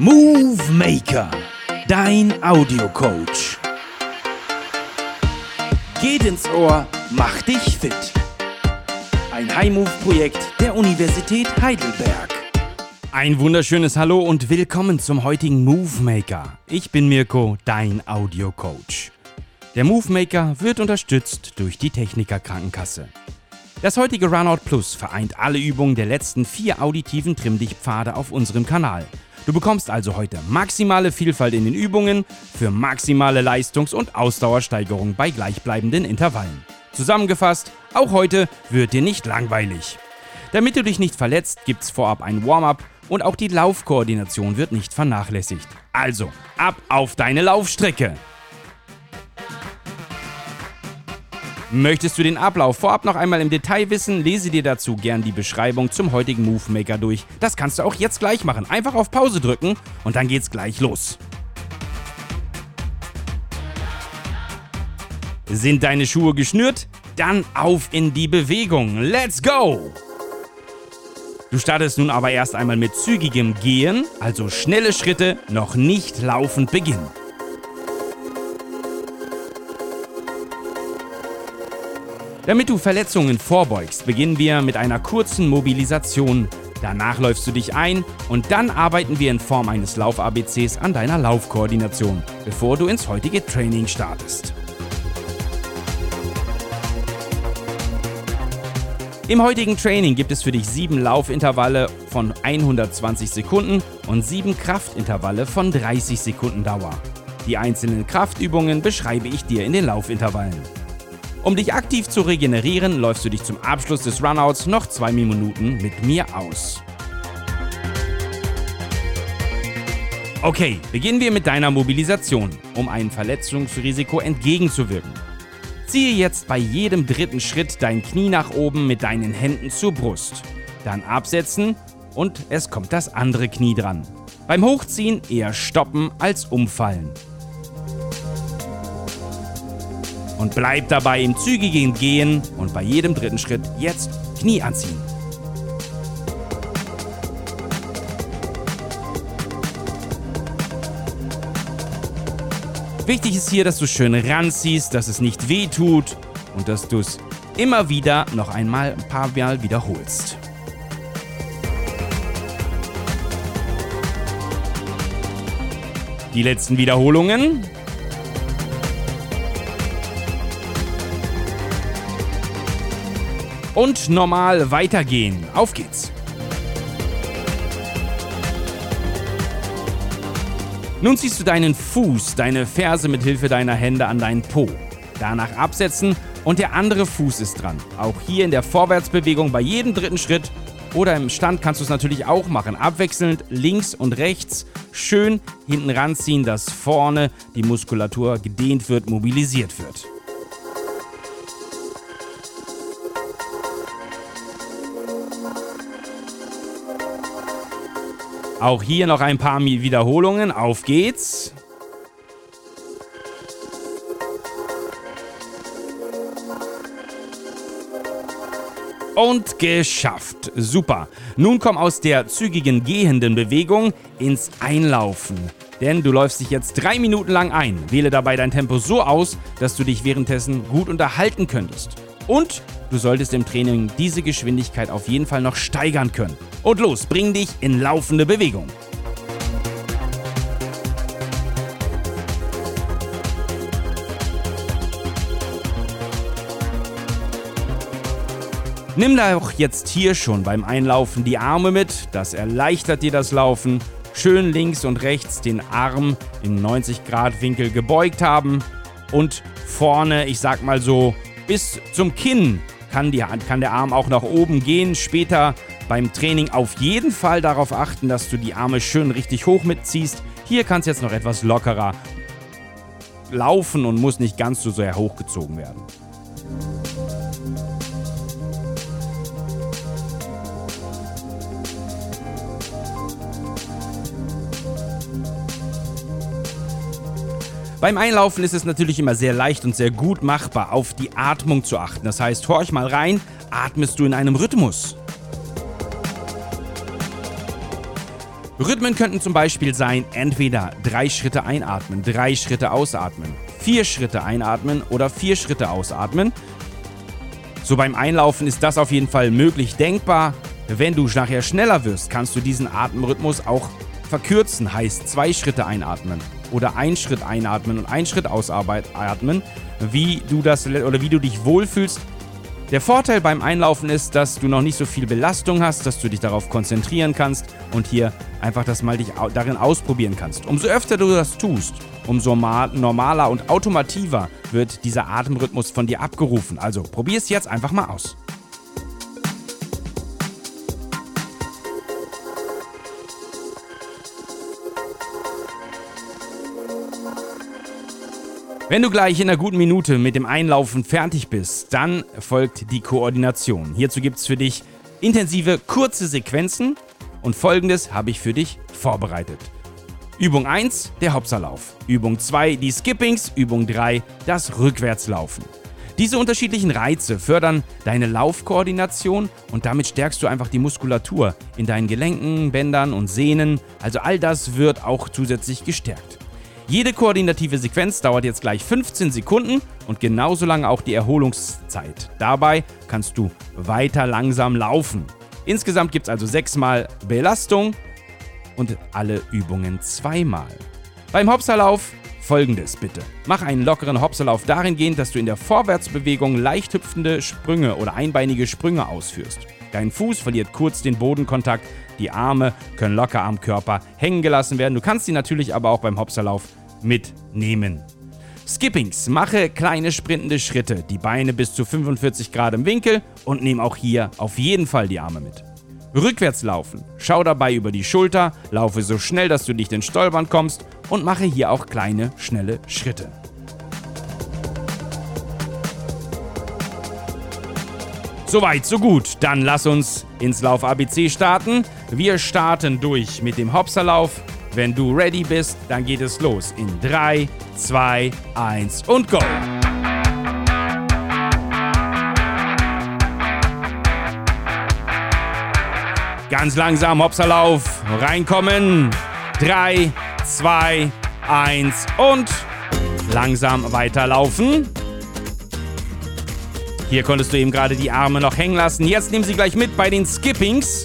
Movie Maker, dein Audiocoach. Geht ins Ohr, mach dich fit. Ein High-Move-Projekt der Universität Heidelberg. Ein wunderschönes Hallo und willkommen zum heutigen Move Maker. Ich bin Mirko, dein Audiocoach. Der Move Maker wird unterstützt durch die Techniker Krankenkasse. Das heutige Runout Plus vereint alle Übungen der letzten vier auditiven Trimm-Dich-Pfade auf unserem Kanal. Du bekommst also heute maximale Vielfalt in den Übungen für maximale Leistungs- und Ausdauersteigerung bei gleichbleibenden Intervallen. Zusammengefasst, auch heute wird dir nicht langweilig. Damit du dich nicht verletzt, gibt's vorab ein Warm-up und auch die Laufkoordination wird nicht vernachlässigt. Also, ab auf deine Laufstrecke! Möchtest du den Ablauf vorab noch einmal im Detail wissen, lese dir dazu gern die Beschreibung zum heutigen Move Maker durch. Das kannst du auch jetzt gleich machen. Einfach auf Pause drücken und dann geht's gleich los. Sind deine Schuhe geschnürt? Dann auf in die Bewegung. Let's go! Du startest nun aber erst einmal mit zügigem Gehen, also schnelle Schritte, noch nicht laufend beginnen. Damit du Verletzungen vorbeugst, beginnen wir mit einer kurzen Mobilisation. Danach läufst du dich ein und dann arbeiten wir in Form eines Lauf-ABCs an deiner Laufkoordination, bevor du ins heutige Training startest. Im heutigen Training gibt es für dich sieben Laufintervalle von 120 Sekunden und sieben Kraftintervalle von 30 Sekunden Dauer. Die einzelnen Kraftübungen beschreibe ich dir in den Laufintervallen. Um dich aktiv zu regenerieren, läufst du dich zum Abschluss des Runouts noch zwei Minuten mit mir aus. Okay, beginnen wir mit deiner Mobilisation, um einem Verletzungsrisiko entgegenzuwirken. Ziehe jetzt bei jedem dritten Schritt dein Knie nach oben mit deinen Händen zur Brust. Dann absetzen und es kommt das andere Knie dran. Beim Hochziehen eher stoppen als umfallen. Und bleib dabei im zügigen Gehen und bei jedem dritten Schritt jetzt Knie anziehen. Wichtig ist hier, dass du schön ranziehst, dass es nicht weh tut und dass du es immer wieder noch einmal ein paar Mal wiederholst. Die letzten Wiederholungen und normal weitergehen. Auf geht's! Nun ziehst du deinen Fuß, deine Ferse mit Hilfe deiner Hände an deinen Po. Danach absetzen und der andere Fuß ist dran. Auch hier in der Vorwärtsbewegung bei jedem dritten Schritt oder im Stand kannst du es natürlich auch machen. Abwechselnd links und rechts schön hinten ranziehen, dass vorne die Muskulatur gedehnt wird, mobilisiert wird. Auch hier noch ein paar Wiederholungen. Auf geht's. Und geschafft. Super. Nun komm aus der zügigen gehenden Bewegung ins Einlaufen. Denn du läufst dich jetzt drei Minuten lang ein. Wähle dabei dein Tempo so aus, dass du dich währenddessen gut unterhalten könntest. Und du solltest im Training diese Geschwindigkeit auf jeden Fall noch steigern können. Und los, bring dich in laufende Bewegung. Nimm da auch jetzt hier schon beim Einlaufen die Arme mit, das erleichtert dir das Laufen. Schön links und rechts den Arm im 90 Grad Winkel gebeugt haben und vorne, ich sag mal so, bis zum Kinn kann, die, kann der Arm auch nach oben gehen. Später beim Training auf jeden Fall darauf achten, dass du die Arme schön richtig hoch mitziehst. Hier kann es jetzt noch etwas lockerer laufen und muss nicht ganz so sehr hochgezogen werden. Beim Einlaufen ist es natürlich immer sehr leicht und sehr gut machbar, auf die Atmung zu achten. Das heißt, horch mal rein, atmest du in einem Rhythmus? Rhythmen könnten zum Beispiel sein, entweder drei Schritte einatmen, drei Schritte ausatmen, vier Schritte einatmen oder vier Schritte ausatmen. So beim Einlaufen ist das auf jeden Fall möglich denkbar. Wenn du nachher schneller wirst, kannst du diesen Atemrhythmus auch verkürzen, heißt zwei Schritte einatmen oder ein Schritt einatmen und ein Schritt ausatmen, wie du das oder wie du dich wohlfühlst. Der Vorteil beim Einlaufen ist, dass du noch nicht so viel Belastung hast, dass du dich darauf konzentrieren kannst und hier einfach das mal dich darin ausprobieren kannst. Umso öfter du das tust, umso normaler und automativer wird dieser Atemrhythmus von dir abgerufen. Also probier es jetzt einfach mal aus. Wenn du gleich in einer guten Minute mit dem Einlaufen fertig bist, dann folgt die Koordination. Hierzu gibt es für dich intensive, kurze Sequenzen und folgendes habe ich für dich vorbereitet. Übung 1, der Hopserlauf. Übung 2, die Skippings. Übung 3, das Rückwärtslaufen. Diese unterschiedlichen Reize fördern deine Laufkoordination und damit stärkst du einfach die Muskulatur in deinen Gelenken, Bändern und Sehnen. Also all das wird auch zusätzlich gestärkt. Jede koordinative Sequenz dauert jetzt gleich 15 Sekunden und genauso lange auch die Erholungszeit. Dabei kannst du weiter langsam laufen. Insgesamt gibt es also sechsmal Belastung und alle Übungen zweimal. Beim Hopserlauf folgendes bitte. Mach einen lockeren Hopserlauf dahingehend, dass du in der Vorwärtsbewegung leicht hüpfende Sprünge oder einbeinige Sprünge ausführst. Dein Fuß verliert kurz den Bodenkontakt, die Arme können locker am Körper hängen gelassen werden. Du kannst sie natürlich aber auch beim Hopserlauf mitnehmen. Skippings. Mache kleine sprintende Schritte, die Beine bis zu 45 Grad im Winkel und nimm auch hier auf jeden Fall die Arme mit. Rückwärts laufen. Schau dabei über die Schulter, laufe so schnell, dass du nicht ins Stolpern kommst und mache hier auch kleine, schnelle Schritte. Soweit, so gut. Dann lass uns ins Lauf ABC starten. Wir starten durch mit dem Hopserlauf. Wenn du ready bist, dann geht es los. In 3, 2, 1 und go! Ganz langsam, Hopserlauf, reinkommen. 3, 2, 1 und langsam weiterlaufen. Hier konntest du eben gerade die Arme noch hängen lassen. Jetzt nimm sie gleich mit bei den Skippings.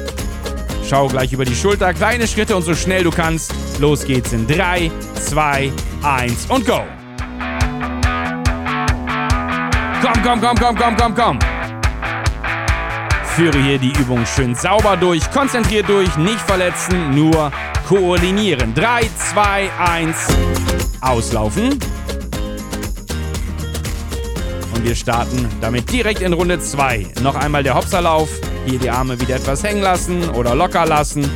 Schau gleich über die Schulter, kleine Schritte und so schnell du kannst. Los geht's in 3, 2, 1 und go. Komm, komm, komm, komm, komm, komm, komm. Führe hier die Übung schön sauber durch, konzentriert durch, nicht verletzen, nur koordinieren. 3, 2, 1, auslaufen. Und wir starten damit direkt in Runde 2. Noch einmal der Hopserlauf. Hier die Arme wieder etwas hängen lassen oder locker lassen.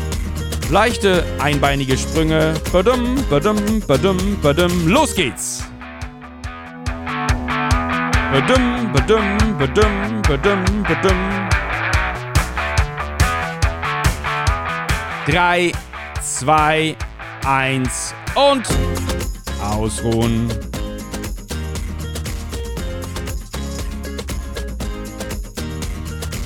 Leichte einbeinige Sprünge. Badum, badum, badum, badum. Los geht's! Badum, badum, badum, badum, badum. Drei, zwei, eins und ausruhen.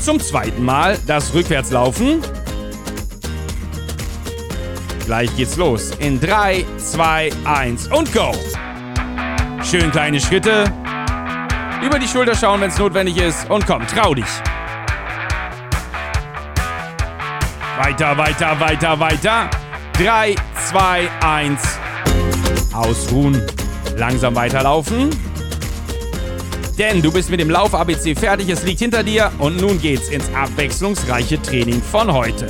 zum zweiten Mal das Rückwärtslaufen. Gleich geht's los. In 3, 2, 1 und go. Schön kleine Schritte. Über die Schulter schauen, wenn es notwendig ist. Und komm, trau dich. Weiter, weiter, weiter, weiter. 3, 2, 1. Ausruhen. Langsam weiterlaufen. Denn du bist mit dem Lauf-ABC fertig, es liegt hinter dir und nun geht's ins abwechslungsreiche Training von heute.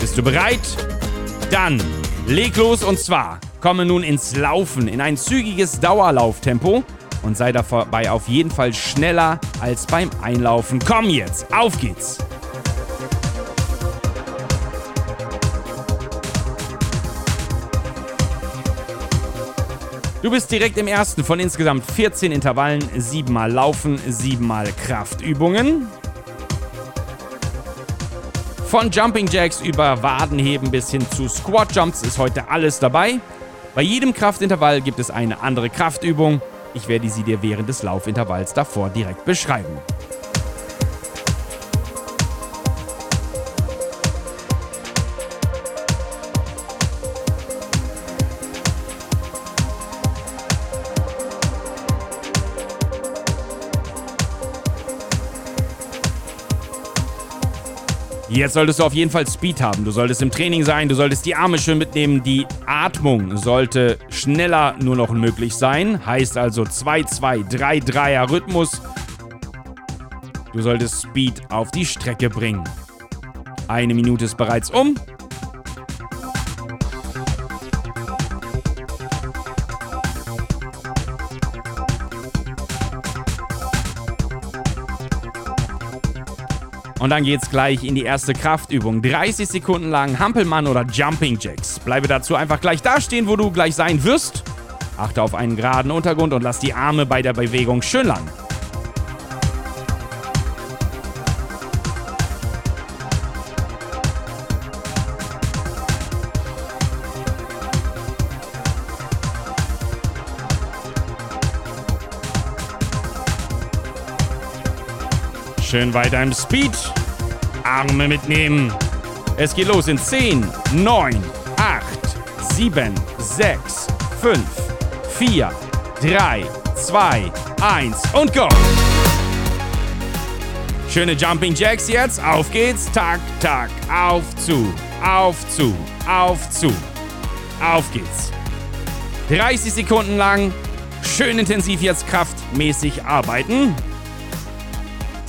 Bist du bereit? Dann leg los und zwar komme nun ins Laufen, in ein zügiges Dauerlauftempo und sei dabei auf jeden Fall schneller als beim Einlaufen. Komm jetzt, auf geht's! Du bist direkt im ersten von insgesamt 14 Intervallen, 7 mal Laufen, 7 mal Kraftübungen. Von Jumping Jacks über Wadenheben bis hin zu Squat Jumps ist heute alles dabei. Bei jedem Kraftintervall gibt es eine andere Kraftübung. Ich werde sie dir während des Laufintervalls davor direkt beschreiben. Jetzt solltest du auf jeden Fall Speed haben. Du solltest im Training sein, du solltest die Arme schön mitnehmen. Die Atmung sollte schneller nur noch möglich sein. Heißt also 2-2-3-3er Rhythmus. Du solltest Speed auf die Strecke bringen. Eine Minute ist bereits um. Und dann geht's gleich in die erste Kraftübung. 30 Sekunden lang Hampelmann oder Jumping Jacks. Bleibe dazu einfach gleich da stehen, wo du gleich sein wirst. Achte auf einen geraden Untergrund und lass die Arme bei der Bewegung schön lang. Schön weiter im Speed. Arme mitnehmen. Es geht los in 10, 9, 8, 7, 6, 5, 4, 3, 2, 1 und go! Schöne Jumping Jacks jetzt. Auf geht's. Tack, tack. Auf zu. Auf zu. Auf zu. Auf geht's. 30 Sekunden lang. Schön intensiv jetzt kraftmäßig arbeiten.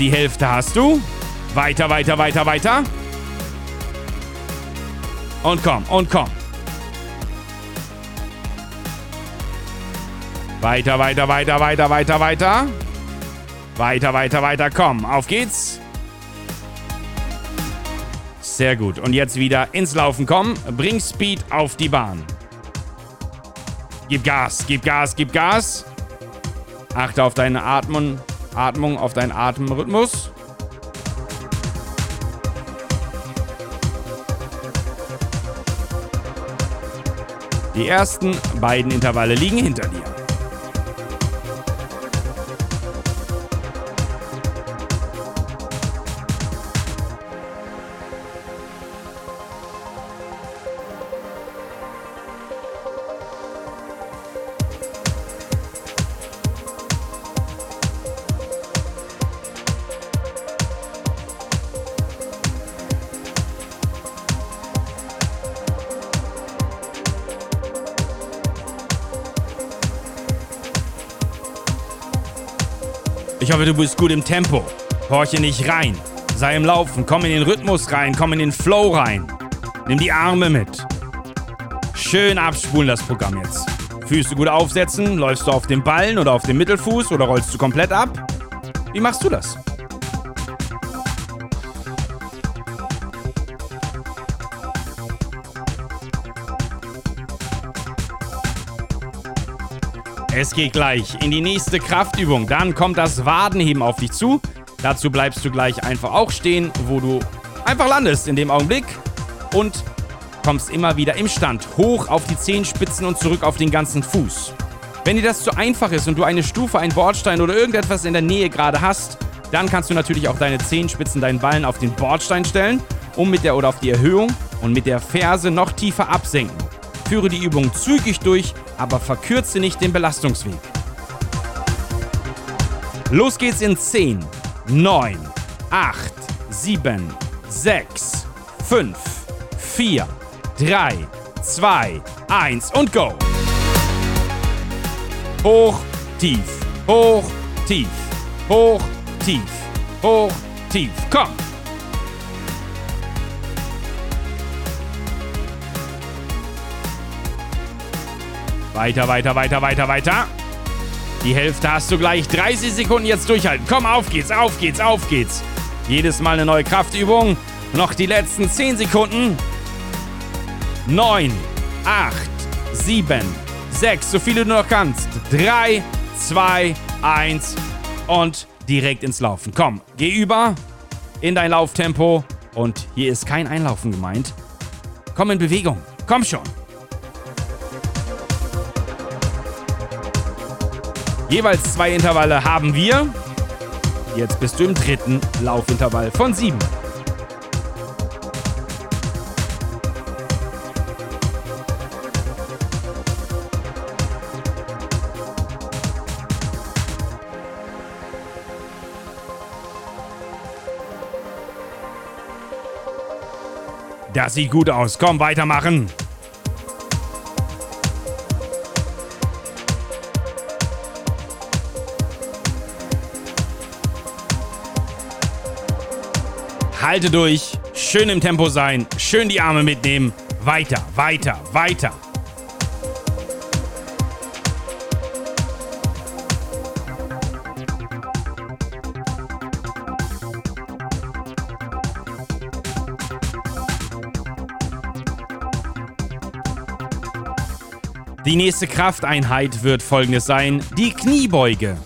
Die Hälfte hast du. Weiter, weiter, weiter, weiter. Und komm, und komm. Weiter, weiter, weiter, weiter, weiter, weiter. Weiter, weiter, weiter, komm. Auf geht's. Sehr gut. Und jetzt wieder ins Laufen kommen. Bring Speed auf die Bahn. Gib Gas, gib Gas, gib Gas. Achte auf deine Atmung. Atmung, auf deinen Atemrhythmus. Die ersten beiden Intervalle liegen hinter dir. Hoffe, du bist gut im Tempo. Horche nicht rein. Sei im Laufen. Komm in den Rhythmus rein. Komm in den Flow rein. Nimm die Arme mit. Schön abspulen das Programm jetzt. Füße gut aufsetzen. Läufst du auf dem Ballen oder auf dem Mittelfuß oder rollst du komplett ab? Wie machst du das? Es geht gleich in die nächste Kraftübung. Dann kommt das Wadenheben auf dich zu. Dazu bleibst du gleich einfach auch stehen, wo du einfach landest in dem Augenblick. Und kommst immer wieder im Stand hoch auf die Zehenspitzen und zurück auf den ganzen Fuß. Wenn dir das zu einfach ist und du eine Stufe, einen Bordstein oder irgendetwas in der Nähe gerade hast, dann kannst du natürlich auch deine Zehenspitzen, deinen Ballen auf den Bordstein stellen, um mit der oder auf die Erhöhung und mit der Ferse noch tiefer absenken. Führe die Übung zügig durch, aber verkürze nicht den Belastungsweg. Los geht's in 10, 9, 8, 7, 6, 5, 4, 3, 2, 1 und go. Hoch, tief, hoch, tief, hoch, tief, hoch, tief. Komm. Weiter, weiter, weiter, weiter, weiter. Die Hälfte hast du gleich. 30 Sekunden jetzt durchhalten. Komm, auf geht's, auf geht's, auf geht's. Jedes Mal eine neue Kraftübung. Noch die letzten 10 Sekunden. 9, 8, 7, 6, so viele du noch kannst. 3, 2, 1 und direkt ins Laufen. Komm, geh über in dein Lauftempo und hier ist kein Einlaufen gemeint. Komm in Bewegung. Komm schon. Jeweils zwei Intervalle haben wir. Jetzt bist du im dritten Laufintervall von sieben. Das sieht gut aus. Komm, weitermachen. Halte durch, schön im Tempo sein, schön die Arme mitnehmen. Weiter, weiter, weiter. Die nächste Krafteinheit wird folgendes sein: die Kniebeuge.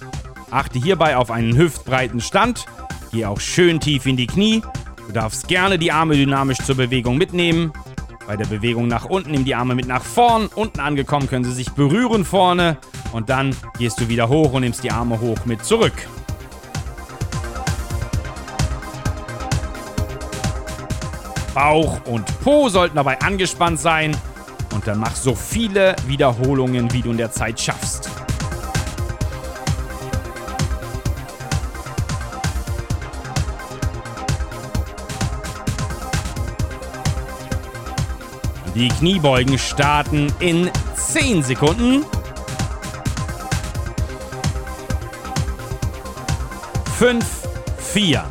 Achte hierbei auf einen hüftbreiten Stand. Geh auch schön tief in die Knie. Du darfst gerne die Arme dynamisch zur Bewegung mitnehmen. Bei der Bewegung nach unten nimm die Arme mit nach vorn. Unten angekommen können sie sich berühren vorne. Und dann gehst du wieder hoch und nimmst die Arme hoch mit zurück. Bauch und Po sollten dabei angespannt sein. Und dann mach so viele Wiederholungen, wie du in der Zeit schaffst. Die Kniebeugen starten in 10 Sekunden. 5, 4,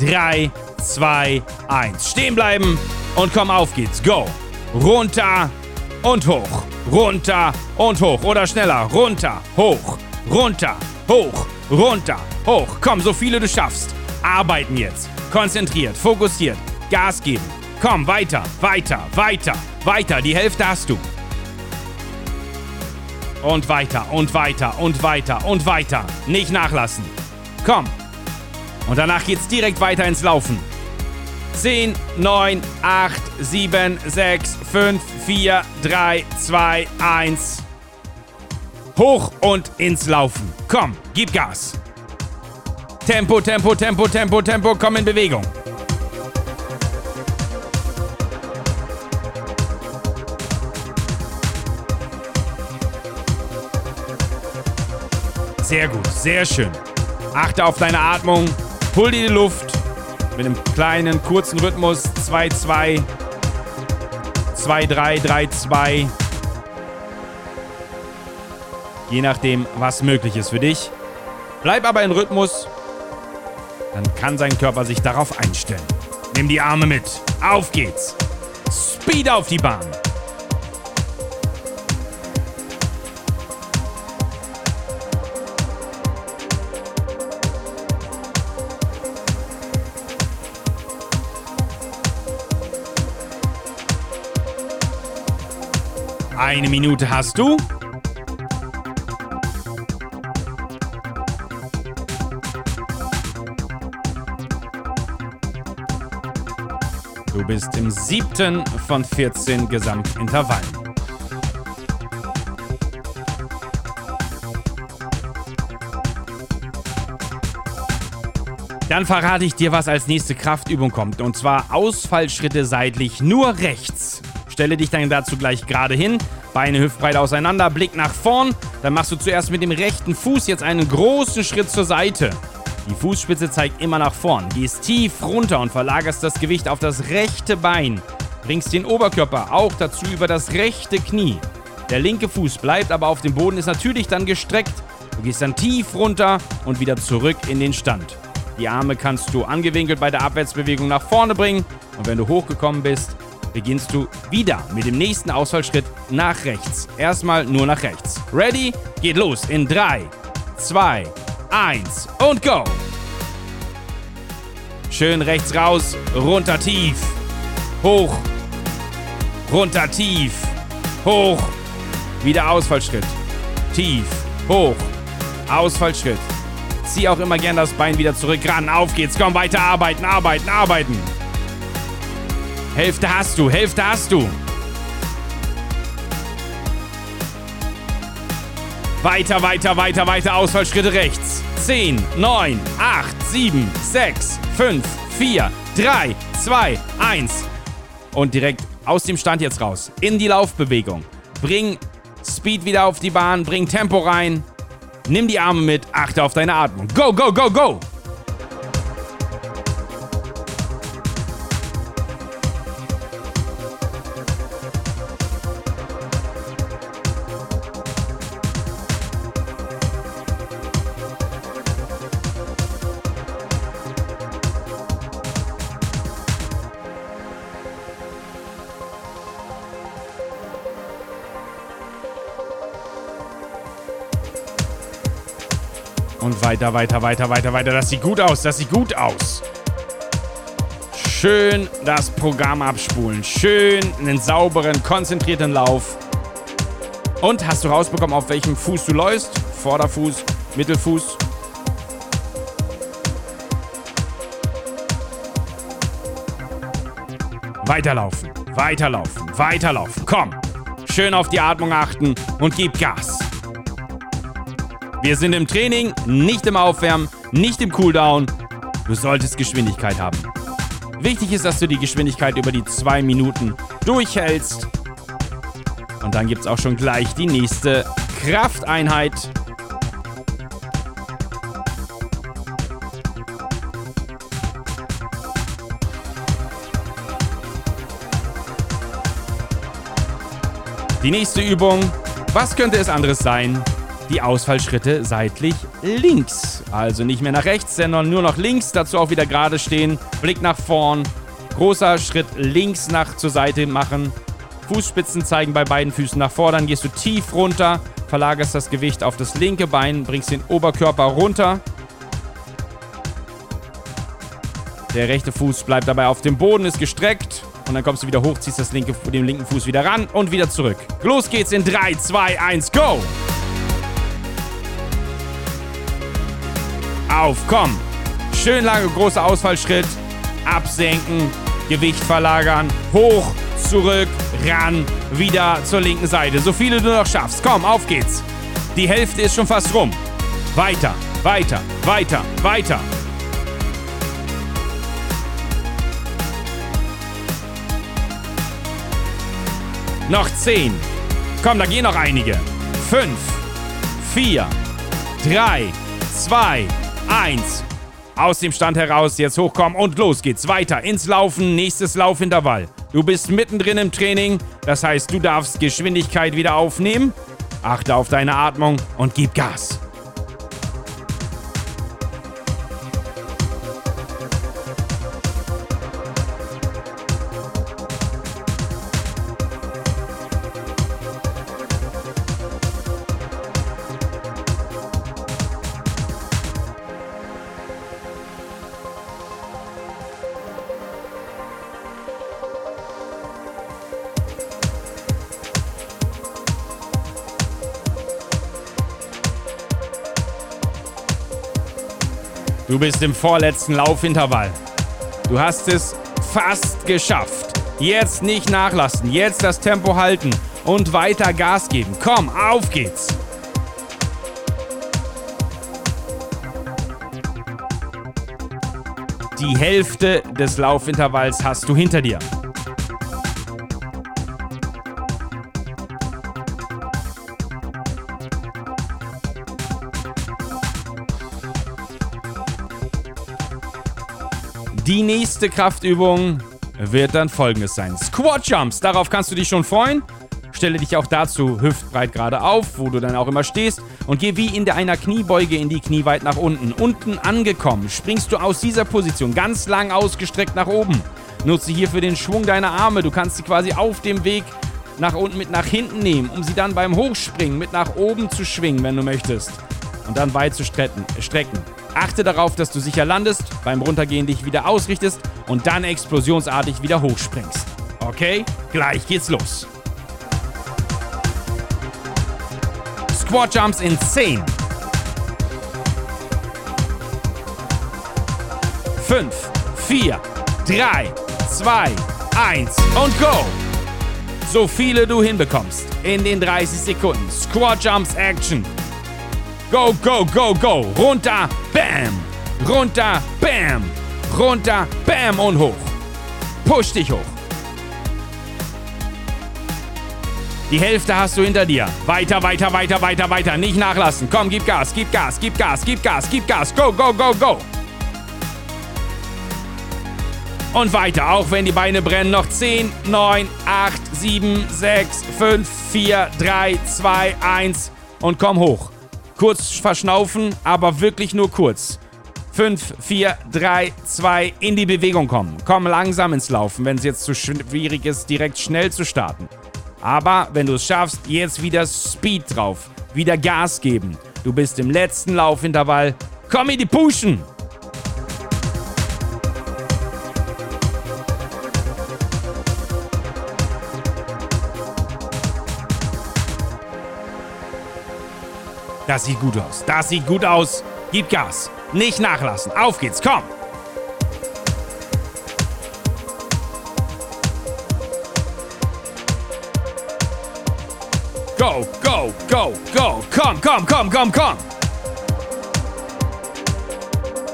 3, 2, 1. Stehen bleiben und komm, auf geht's. Go. Runter, und hoch, runter und hoch oder schneller, runter, hoch, runter, hoch, runter, hoch. Komm, so viele du schaffst. Arbeiten jetzt. Konzentriert, fokussiert, Gas geben. Komm, weiter, weiter, weiter, weiter. Die Hälfte hast du. Und weiter, und weiter, und weiter, und weiter. Nicht nachlassen. Komm. Und danach geht's direkt weiter ins Laufen. 10, 9, 8, 7, 6, 5, 4, 3, 2, 1. Hoch und ins Laufen. Komm, gib Gas. Tempo, Tempo, Tempo, Tempo, Tempo, komm in Bewegung. Sehr gut, sehr schön. Achte auf deine Atmung, hol dir die Luft mit einem kleinen, kurzen Rhythmus. 2-2, 2-3, 3-2. Je nachdem, was möglich ist für dich. Bleib aber in Rhythmus. Dann kann sein Körper sich darauf einstellen. Nimm die Arme mit. Auf geht's. Speed auf die Bahn. Eine Minute hast du. Du bist im siebten von 14 Gesamtintervallen. Dann verrate ich dir, was als nächste Kraftübung kommt. Und zwar Ausfallschritte seitlich nur rechts. Stelle dich dann dazu gleich gerade hin, Beine hüftbreit auseinander, Blick nach vorn. Dann machst du zuerst mit dem rechten Fuß jetzt einen großen Schritt zur Seite. Die Fußspitze zeigt immer nach vorn. Gehst tief runter und verlagerst das Gewicht auf das rechte Bein. Bringst den Oberkörper auch dazu über das rechte Knie. Der linke Fuß bleibt aber auf dem Boden, ist natürlich dann gestreckt. Du gehst dann tief runter und wieder zurück in den Stand. Die Arme kannst du angewinkelt bei der Abwärtsbewegung nach vorne bringen. Und wenn du hochgekommen bist, beginnst du wieder mit dem nächsten Ausfallschritt nach rechts. Erstmal nur nach rechts. Ready? Geht los in 3, 2, 1 und go! Schön rechts raus, runter tief, hoch, runter tief, hoch, wieder Ausfallschritt, tief, hoch, Ausfallschritt. Zieh auch immer gern das Bein wieder zurück ran. Auf geht's, komm weiter arbeiten, arbeiten, arbeiten. Hälfte hast du, Hälfte hast du. Weiter, weiter, weiter, weiter, Ausfallschritte rechts. 10, 9, 8, 7, 6, 5, 4, 3, 2, 1. Und direkt aus dem Stand jetzt raus. In die Laufbewegung. Bring Speed wieder auf die Bahn, bring Tempo rein. Nimm die Arme mit, achte auf deine Atmung. Go, go, go, go! Weiter, weiter, weiter, weiter, weiter. Das sieht gut aus, das sieht gut aus. Schön das Programm abspulen. Schön einen sauberen, konzentrierten Lauf. Und hast du rausbekommen, auf welchem Fuß du läufst? Vorderfuß, Mittelfuß? Weiterlaufen, weiterlaufen, weiterlaufen. Komm. Schön auf die Atmung achten und gib Gas. Wir sind im Training, nicht im Aufwärmen, nicht im Cooldown. Du solltest Geschwindigkeit haben. Wichtig ist, dass du die Geschwindigkeit über die zwei Minuten durchhältst. Und dann gibt es auch schon gleich die nächste Krafteinheit. Die nächste Übung. Was könnte es anderes sein? Die Ausfallschritte seitlich links. Also nicht mehr nach rechts, sondern nur noch links. Dazu auch wieder gerade stehen. Blick nach vorn. Großer Schritt links nach zur Seite machen. Fußspitzen zeigen bei beiden Füßen nach vorn. Dann gehst du tief runter, verlagerst das Gewicht auf das linke Bein, bringst den Oberkörper runter. Der rechte Fuß bleibt dabei auf dem Boden, ist gestreckt. Und dann kommst du wieder hoch, ziehst das linke, den linken Fuß wieder ran und wieder zurück. Los geht's in 3, 2, 1, go! Auf, komm. Schön lange, großer Ausfallschritt. Absenken, Gewicht verlagern, hoch, zurück, ran, wieder zur linken Seite. So viele du noch schaffst. Komm, auf geht's. Die Hälfte ist schon fast rum. Weiter, weiter, weiter, weiter. Noch zehn. Komm, da gehen noch einige. Fünf, vier, drei, zwei, eins. Aus dem Stand heraus jetzt hochkommen und los geht's weiter ins Laufen. Nächstes Laufintervall. Du bist mittendrin im Training, das heißt, du darfst Geschwindigkeit wieder aufnehmen. Achte auf deine Atmung und gib Gas. Du bist im vorletzten Laufintervall. Du hast es fast geschafft. Jetzt nicht nachlassen, jetzt das Tempo halten und weiter Gas geben. Komm, auf geht's. Die Hälfte des Laufintervalls hast du hinter dir. Die nächste Kraftübung wird dann folgendes sein. Squat Jumps, darauf kannst du dich schon freuen. Stelle dich auch dazu hüftbreit gerade auf, wo du dann auch immer stehst und geh wie in einer Kniebeuge in die Knie weit nach unten. Unten angekommen, springst du aus dieser Position ganz lang ausgestreckt nach oben. Nutze hierfür den Schwung deiner Arme. Du kannst sie quasi auf dem Weg nach unten mit nach hinten nehmen, um sie dann beim Hochspringen mit nach oben zu schwingen, wenn du möchtest. Und dann weit zu strecken. Achte darauf, dass du sicher landest, beim Runtergehen dich wieder ausrichtest und dann explosionsartig wieder hochspringst. Okay, gleich geht's los. Squat Jumps in 10. 5, 4, 3, 2, 1 und go! So viele du hinbekommst in den 30 Sekunden. Squat Jumps Action. Go, go, go, go. Runter, bam. Runter, bam. Runter, bam und hoch. Push dich hoch. Die Hälfte hast du hinter dir. Weiter, weiter, weiter, weiter, weiter. Nicht nachlassen. Komm, gib Gas, gib Gas, gib Gas, gib Gas, gib Gas. Go, go, go, go. Und weiter, auch wenn die Beine brennen. Noch 10, 9, 8, 7, 6, 5, 4, 3, 2, 1. Und komm hoch. Kurz verschnaufen, aber wirklich nur kurz. 5, 4, 3, 2, in die Bewegung kommen. Komm langsam ins Laufen, wenn es jetzt zu schwierig ist, direkt schnell zu starten. Aber wenn du es schaffst, jetzt wieder Speed drauf. Wieder Gas geben. Du bist im letzten Laufintervall. Komm in die Pushen! Das sieht gut aus. Das sieht gut aus. Gib Gas. Nicht nachlassen. Auf geht's. Komm. Go, go, go, go. Komm, komm, komm, komm, komm.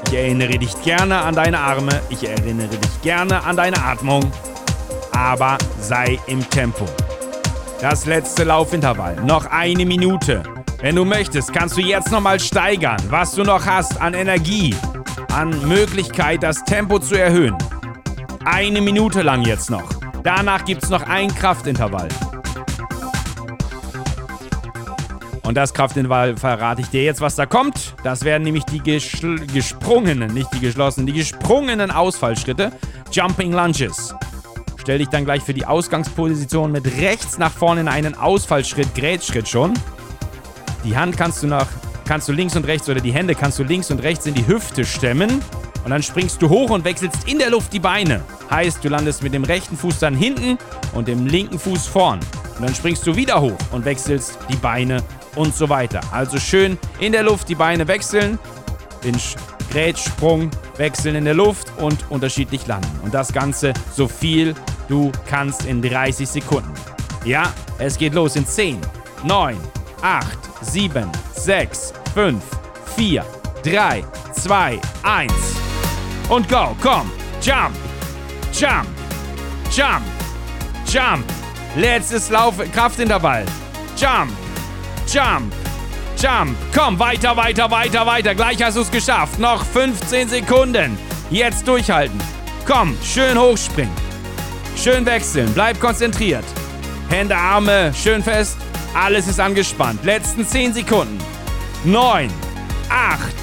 Ich erinnere dich gerne an deine Arme. Ich erinnere dich gerne an deine Atmung. Aber sei im Tempo. Das letzte Laufintervall. Noch eine Minute. Wenn du möchtest, kannst du jetzt nochmal steigern, was du noch hast an Energie, an Möglichkeit, das Tempo zu erhöhen. Eine Minute lang jetzt noch. Danach gibt es noch ein Kraftintervall. Und das Kraftintervall verrate ich dir jetzt, was da kommt. Das werden nämlich die gesprungenen, nicht die geschlossenen, die gesprungenen Ausfallschritte. Jumping Lunges. Stell dich dann gleich für die Ausgangsposition mit rechts nach vorne in einen Ausfallschritt, Grätschritt schon. Die Hand kannst du nach, kannst du links und rechts oder die Hände kannst du links und rechts in die Hüfte stemmen. Und dann springst du hoch und wechselst in der Luft die Beine. Heißt, du landest mit dem rechten Fuß dann hinten und dem linken Fuß vorn. Und dann springst du wieder hoch und wechselst die Beine und so weiter. Also schön in der Luft die Beine wechseln, den Grätschsprung wechseln in der Luft und unterschiedlich landen. Und das Ganze so viel du kannst in 30 Sekunden. Ja, es geht los in 10, 9, 8, 7, 6, 5, 4, 3, 2, 1. Und go, komm. Jump, jump, jump, jump. Letztes Lauf, Kraftintervall. Jump, jump, jump. Komm, weiter, weiter, weiter, weiter. Gleich hast du es geschafft. Noch 15 Sekunden. Jetzt durchhalten. Komm, schön hochspringen. Schön wechseln. Bleib konzentriert. Hände, Arme schön fest. Alles ist angespannt. Letzten 10 Sekunden. 9, 8,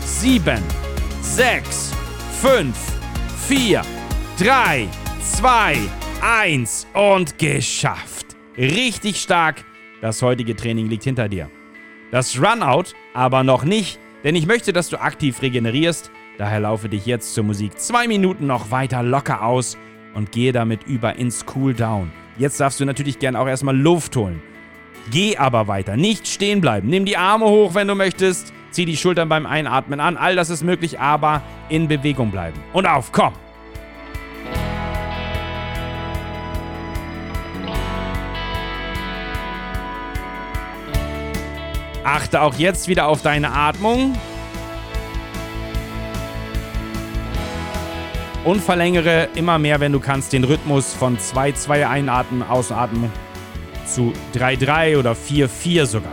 7, 6, 5, 4, 3, 2, 1 und geschafft. Richtig stark. Das heutige Training liegt hinter dir. Das Runout aber noch nicht, denn ich möchte, dass du aktiv regenerierst. Daher laufe dich jetzt zur Musik zwei Minuten noch weiter locker aus und gehe damit über ins Cooldown. Jetzt darfst du natürlich gern auch erstmal Luft holen. Geh aber weiter, nicht stehen bleiben. Nimm die Arme hoch, wenn du möchtest. Zieh die Schultern beim Einatmen an. All das ist möglich, aber in Bewegung bleiben. Und auf, komm! Achte auch jetzt wieder auf deine Atmung. Und verlängere immer mehr, wenn du kannst, den Rhythmus von 2-2 einatmen, ausatmen zu 3-3 oder 4-4 sogar.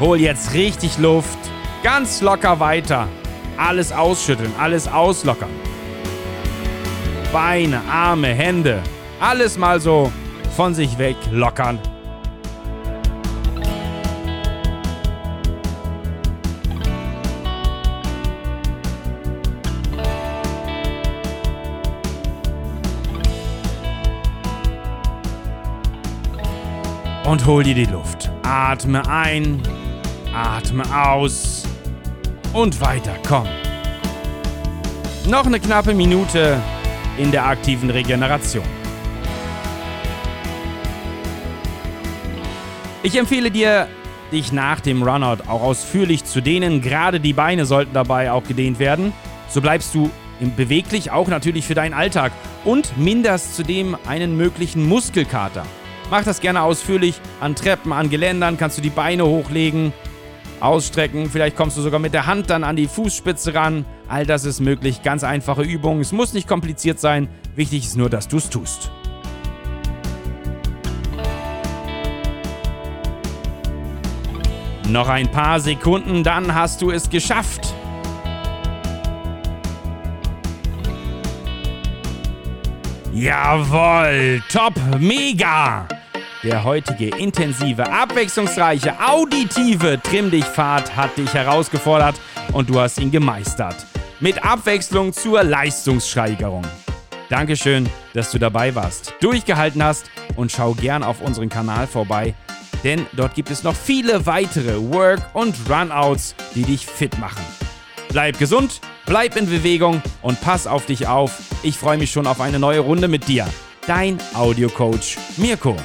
Hol jetzt richtig Luft, ganz locker weiter. Alles ausschütteln, alles auslockern. Beine, Arme, Hände, alles mal so von sich weg lockern. Und hol dir die Luft. Atme ein, atme aus und weiter, komm. Noch eine knappe Minute in der aktiven Regeneration. Ich empfehle dir, dich nach dem Runout auch ausführlich zu dehnen. Gerade die Beine sollten dabei auch gedehnt werden. So bleibst du beweglich, auch natürlich für deinen Alltag und minderst zudem einen möglichen Muskelkater. Mach das gerne ausführlich. An Treppen, an Geländern kannst du die Beine hochlegen, ausstrecken. Vielleicht kommst du sogar mit der Hand dann an die Fußspitze ran. All das ist möglich. Ganz einfache Übungen. Es muss nicht kompliziert sein. Wichtig ist nur, dass du es tust. Noch ein paar Sekunden, dann hast du es geschafft. Jawohl, top, mega! Der heutige intensive, abwechslungsreiche, auditive Trimm dich Fahrt hat dich herausgefordert und du hast ihn gemeistert. Mit Abwechslung zur Leistungssteigerung. Dankeschön, dass du dabei warst, durchgehalten hast und schau gern auf unseren Kanal vorbei, denn dort gibt es noch viele weitere Work- und Runouts, die dich fit machen. Bleib gesund, bleib in Bewegung und pass auf dich auf. Ich freue mich schon auf eine neue Runde mit dir. Dein Audiocoach Mirko.